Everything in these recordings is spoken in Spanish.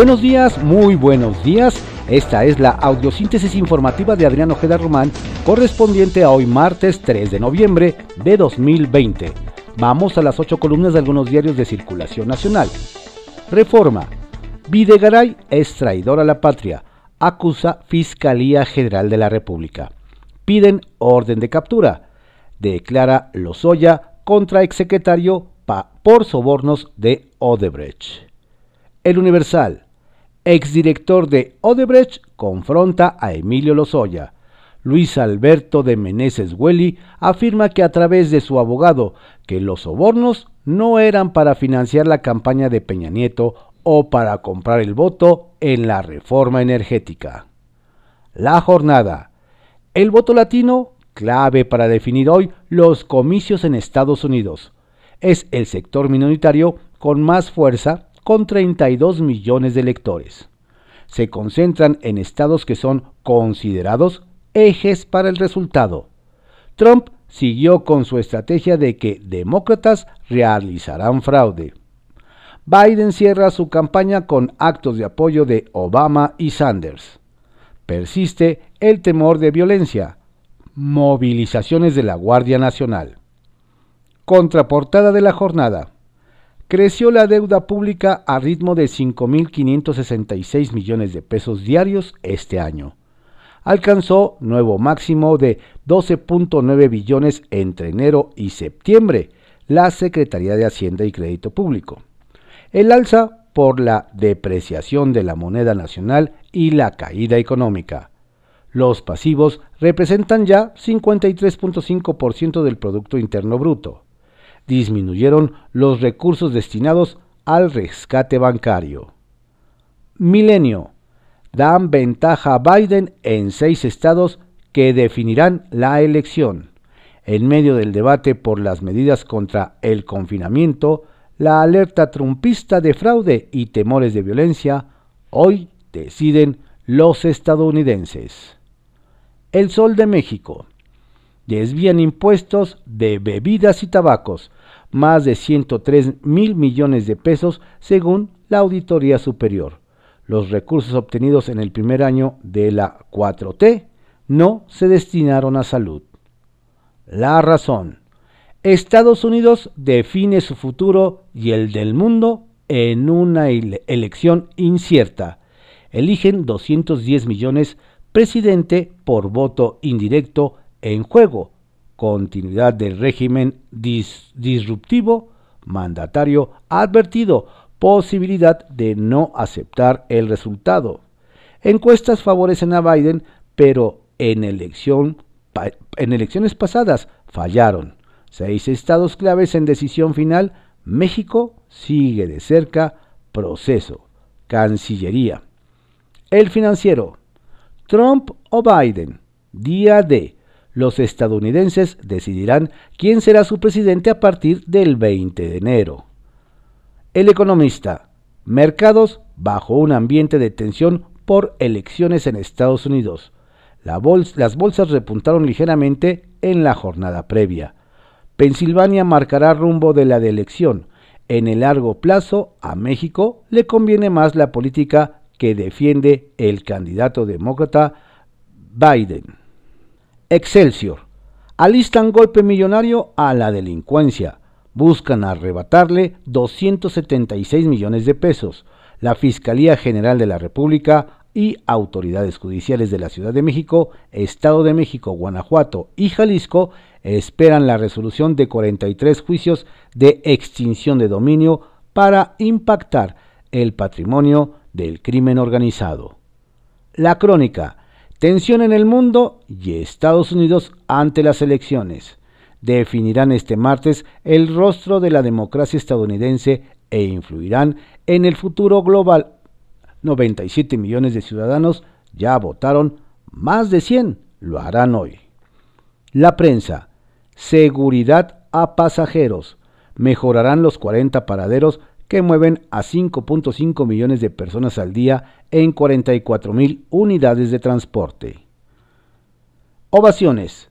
Buenos días, muy buenos días. Esta es la audiosíntesis informativa de Adrián Ojeda Román, correspondiente a hoy martes 3 de noviembre de 2020. Vamos a las ocho columnas de algunos diarios de circulación nacional. Reforma. Videgaray es traidor a la patria. Acusa Fiscalía General de la República. Piden orden de captura. Declara Lozoya contra exsecretario por sobornos de Odebrecht. El Universal. Exdirector de Odebrecht confronta a Emilio Lozoya. Luis Alberto de Meneses Hueli afirma que a través de su abogado que los sobornos no eran para financiar la campaña de Peña Nieto o para comprar el voto en la reforma energética. La jornada. El voto latino, clave para definir hoy los comicios en Estados Unidos. Es el sector minoritario con más fuerza con 32 millones de electores. Se concentran en estados que son considerados ejes para el resultado. Trump siguió con su estrategia de que demócratas realizarán fraude. Biden cierra su campaña con actos de apoyo de Obama y Sanders. Persiste el temor de violencia. Movilizaciones de la Guardia Nacional. Contraportada de la jornada creció la deuda pública a ritmo de 5.566 millones de pesos diarios este año. Alcanzó nuevo máximo de 12.9 billones entre enero y septiembre, la Secretaría de Hacienda y Crédito Público. El alza por la depreciación de la moneda nacional y la caída económica. Los pasivos representan ya 53.5% del Producto Interno Bruto disminuyeron los recursos destinados al rescate bancario. Milenio. Dan ventaja a Biden en seis estados que definirán la elección. En medio del debate por las medidas contra el confinamiento, la alerta trumpista de fraude y temores de violencia, hoy deciden los estadounidenses. El Sol de México. Desvían impuestos de bebidas y tabacos más de 103 mil millones de pesos según la Auditoría Superior. Los recursos obtenidos en el primer año de la 4T no se destinaron a salud. La razón. Estados Unidos define su futuro y el del mundo en una elección incierta. Eligen 210 millones presidente por voto indirecto en juego continuidad del régimen disruptivo, mandatario advertido posibilidad de no aceptar el resultado. Encuestas favorecen a Biden, pero en, elección, en elecciones pasadas fallaron. Seis estados claves en decisión final. México sigue de cerca proceso. Cancillería. El financiero. Trump o Biden. Día de los estadounidenses decidirán quién será su presidente a partir del 20 de enero. El economista. Mercados bajo un ambiente de tensión por elecciones en Estados Unidos. las bolsas repuntaron ligeramente en la jornada previa. Pensilvania marcará rumbo de la de elección. En el largo plazo, a México le conviene más la política que defiende el candidato demócrata Biden. Excelsior. Alistan golpe millonario a la delincuencia. Buscan arrebatarle 276 millones de pesos. La Fiscalía General de la República y autoridades judiciales de la Ciudad de México, Estado de México, Guanajuato y Jalisco esperan la resolución de 43 juicios de extinción de dominio para impactar el patrimonio del crimen organizado. La crónica Tensión en el mundo y Estados Unidos ante las elecciones. Definirán este martes el rostro de la democracia estadounidense e influirán en el futuro global. 97 millones de ciudadanos ya votaron, más de 100 lo harán hoy. La prensa. Seguridad a pasajeros. Mejorarán los 40 paraderos que mueven a 5.5 millones de personas al día en 44 mil unidades de transporte. Ovaciones.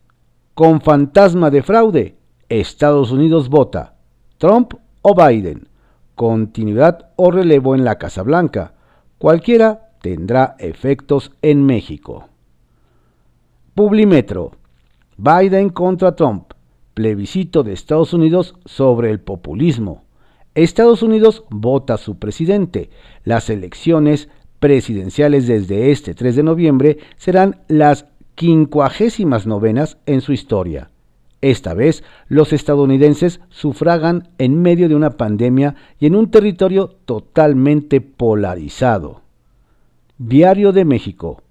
Con fantasma de fraude, Estados Unidos vota. Trump o Biden. Continuidad o relevo en la Casa Blanca. Cualquiera tendrá efectos en México. Publimetro. Biden contra Trump. Plebiscito de Estados Unidos sobre el populismo. Estados Unidos vota su presidente. Las elecciones presidenciales desde este 3 de noviembre serán las quincuagésimas novenas en su historia. Esta vez, los estadounidenses sufragan en medio de una pandemia y en un territorio totalmente polarizado. Diario de México.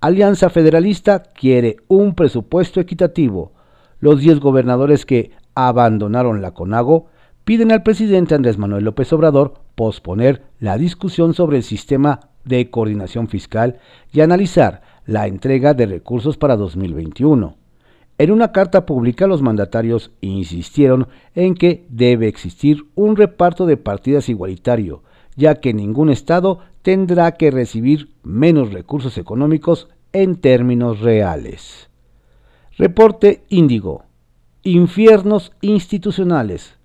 Alianza Federalista quiere un presupuesto equitativo. Los 10 gobernadores que abandonaron la CONAGO piden al presidente Andrés Manuel López Obrador posponer la discusión sobre el sistema de coordinación fiscal y analizar la entrega de recursos para 2021. En una carta pública los mandatarios insistieron en que debe existir un reparto de partidas igualitario, ya que ningún Estado tendrá que recibir menos recursos económicos en términos reales. Reporte Índigo. Infiernos institucionales.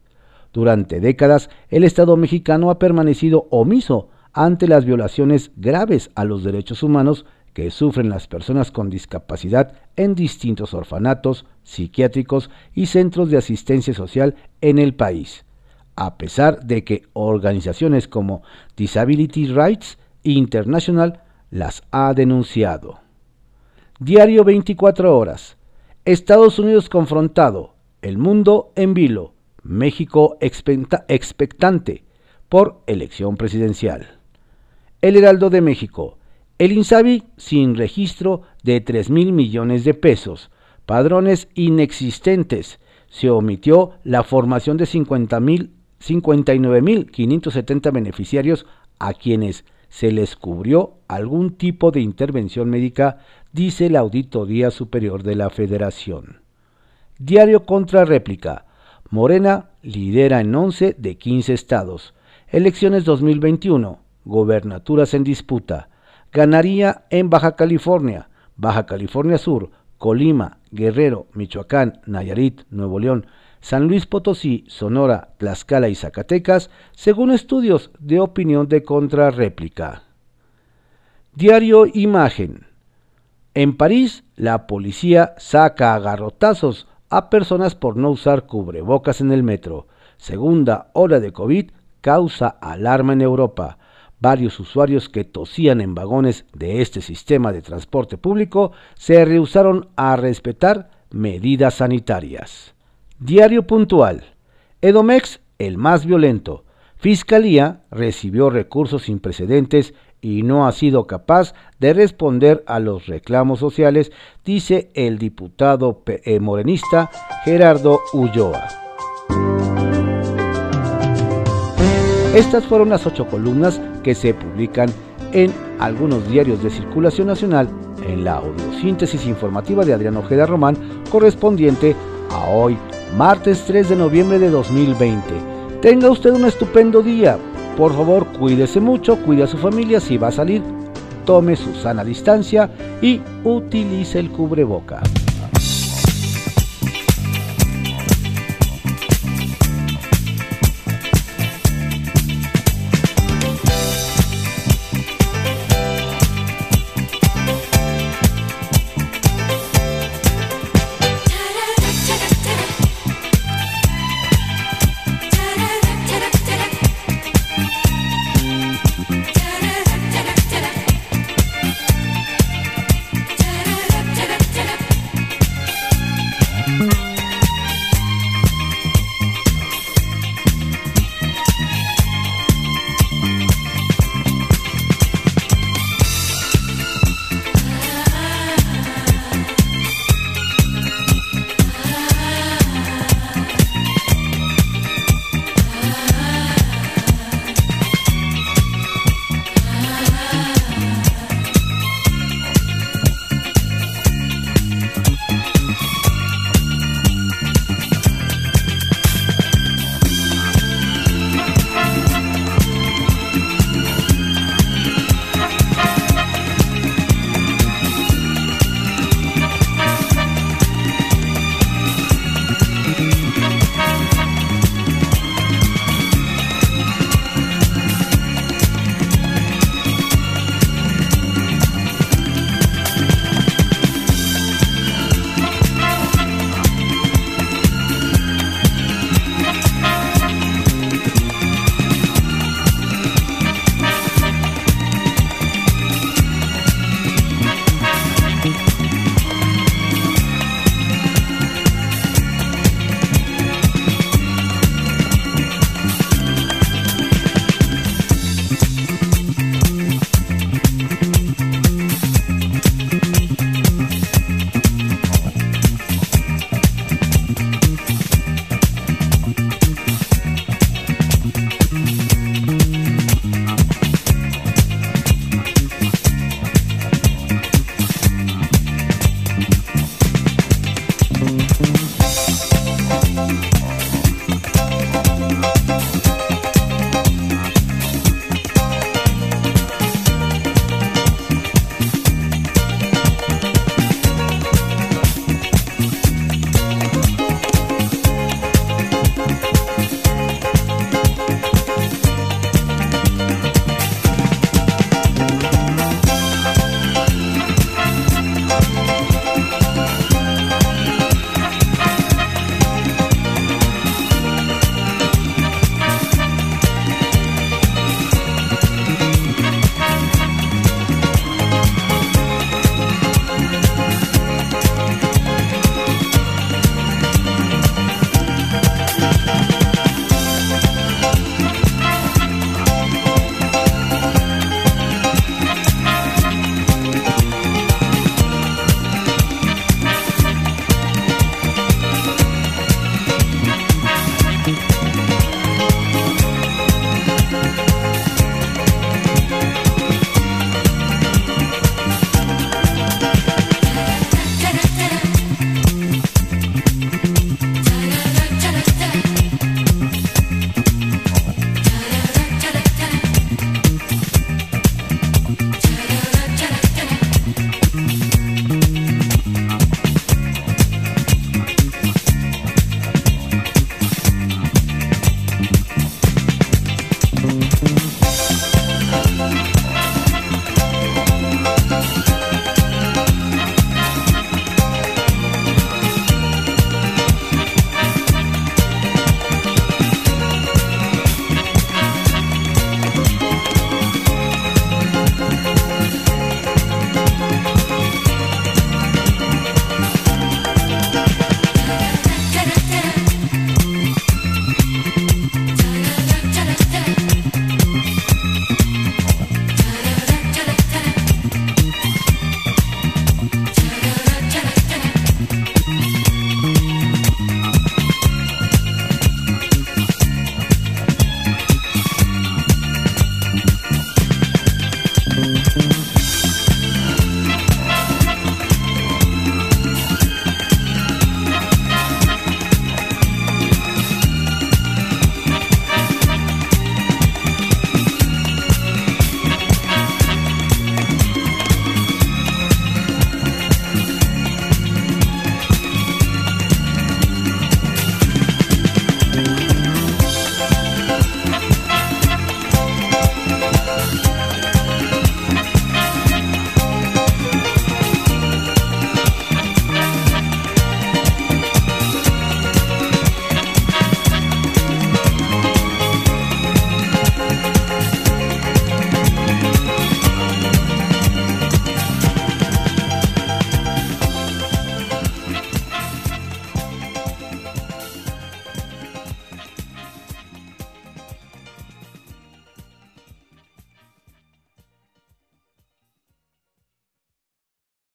Durante décadas, el Estado mexicano ha permanecido omiso ante las violaciones graves a los derechos humanos que sufren las personas con discapacidad en distintos orfanatos, psiquiátricos y centros de asistencia social en el país, a pesar de que organizaciones como Disability Rights International las ha denunciado. Diario 24 horas. Estados Unidos confrontado, el mundo en vilo, México expectante por elección presidencial. El Heraldo de México. El INSABI sin registro de 3 mil millones de pesos. Padrones inexistentes. Se omitió la formación de 59.570 beneficiarios a quienes se les cubrió algún tipo de intervención médica, dice la Auditoría Superior de la Federación. Diario contra réplica. Morena lidera en 11 de 15 estados. Elecciones 2021. Gobernaturas en disputa ganaría en Baja California, Baja California Sur, Colima, Guerrero, Michoacán, Nayarit, Nuevo León, San Luis Potosí, Sonora, Tlaxcala y Zacatecas, según estudios de opinión de contrarréplica. Diario Imagen. En París, la policía saca a garrotazos a personas por no usar cubrebocas en el metro. Segunda hora de COVID causa alarma en Europa varios usuarios que tosían en vagones de este sistema de transporte público se rehusaron a respetar medidas sanitarias. Diario puntual. Edomex, el más violento. Fiscalía recibió recursos sin precedentes y no ha sido capaz de responder a los reclamos sociales, dice el diputado eh, morenista Gerardo Ulloa. Estas fueron las ocho columnas que se publican en algunos diarios de circulación nacional en la audiosíntesis informativa de Adrián Ojeda Román correspondiente a hoy, martes 3 de noviembre de 2020. Tenga usted un estupendo día. Por favor, cuídese mucho, cuide a su familia. Si va a salir, tome su sana distancia y utilice el cubreboca.